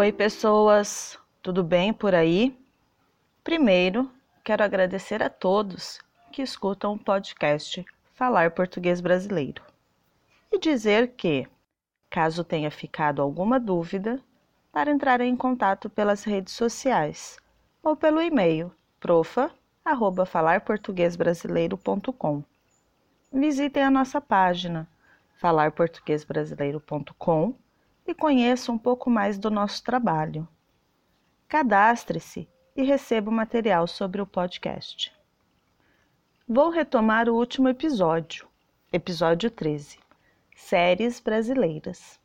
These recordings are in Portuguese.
Oi, pessoas, tudo bem por aí? Primeiro, quero agradecer a todos que escutam o podcast Falar Português Brasileiro e dizer que, caso tenha ficado alguma dúvida, para entrar em contato pelas redes sociais ou pelo e-mail profa@falarportuguesbrasileiro.com. Visitem a nossa página falarportuguesbrasileiro.com e conheça um pouco mais do nosso trabalho. Cadastre-se e receba o material sobre o podcast. Vou retomar o último episódio, episódio 13, séries brasileiras,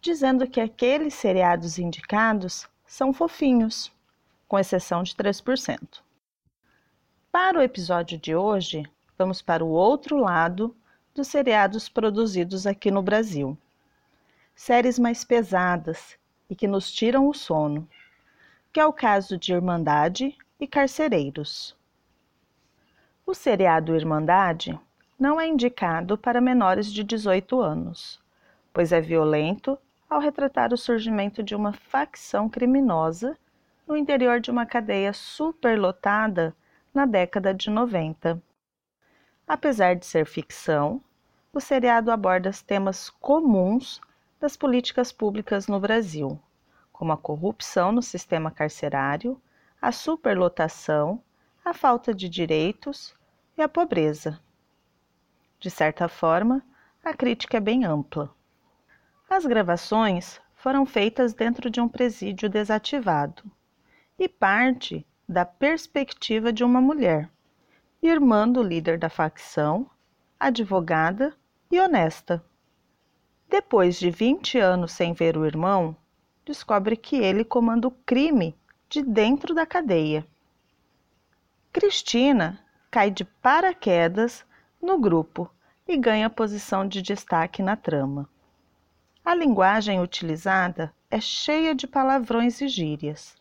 dizendo que aqueles seriados indicados são fofinhos, com exceção de 3%. Para o episódio de hoje, vamos para o outro lado dos seriados produzidos aqui no Brasil séries mais pesadas e que nos tiram o sono, que é o caso de Irmandade e Carcereiros. O seriado Irmandade não é indicado para menores de 18 anos, pois é violento ao retratar o surgimento de uma facção criminosa no interior de uma cadeia superlotada na década de 90. Apesar de ser ficção, o seriado aborda temas comuns das políticas públicas no Brasil, como a corrupção no sistema carcerário, a superlotação, a falta de direitos e a pobreza. De certa forma, a crítica é bem ampla. As gravações foram feitas dentro de um presídio desativado e parte da perspectiva de uma mulher, irmã do líder da facção, advogada e honesta. Depois de 20 anos sem ver o irmão, descobre que ele comanda o crime de dentro da cadeia. Cristina cai de paraquedas no grupo e ganha posição de destaque na trama. A linguagem utilizada é cheia de palavrões e gírias,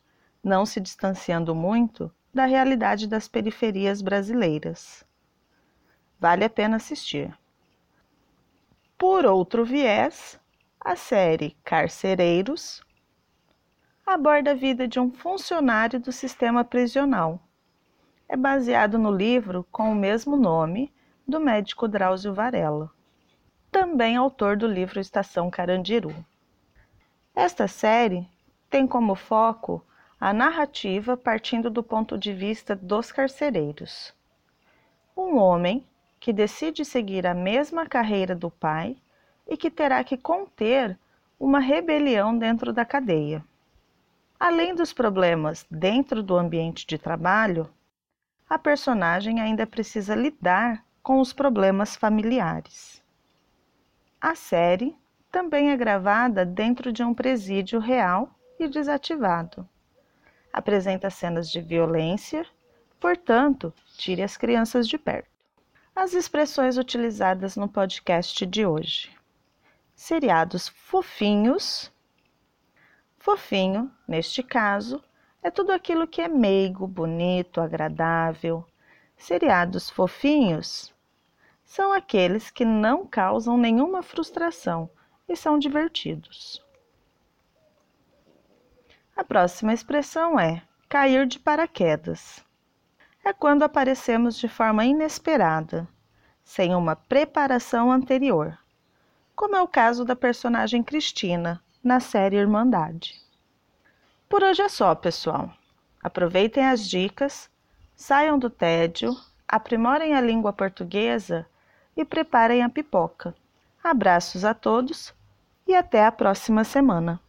não se distanciando muito da realidade das periferias brasileiras. Vale a pena assistir. Por outro viés, a série Carcereiros aborda a vida de um funcionário do sistema prisional. É baseado no livro com o mesmo nome do médico Drauzio Varela, também autor do livro Estação Carandiru. Esta série tem como foco a narrativa partindo do ponto de vista dos carcereiros. Um homem que decide seguir a mesma carreira do pai e que terá que conter uma rebelião dentro da cadeia. Além dos problemas dentro do ambiente de trabalho, a personagem ainda precisa lidar com os problemas familiares. A série também é gravada dentro de um presídio real e desativado. Apresenta cenas de violência, portanto, tire as crianças de perto as expressões utilizadas no podcast de hoje. Seriados fofinhos. Fofinho, neste caso, é tudo aquilo que é meigo, bonito, agradável. Seriados fofinhos são aqueles que não causam nenhuma frustração e são divertidos. A próxima expressão é cair de paraquedas é quando aparecemos de forma inesperada, sem uma preparação anterior, como é o caso da personagem Cristina na série Irmandade. Por hoje é só, pessoal. Aproveitem as dicas, saiam do tédio, aprimorem a língua portuguesa e preparem a pipoca. Abraços a todos e até a próxima semana.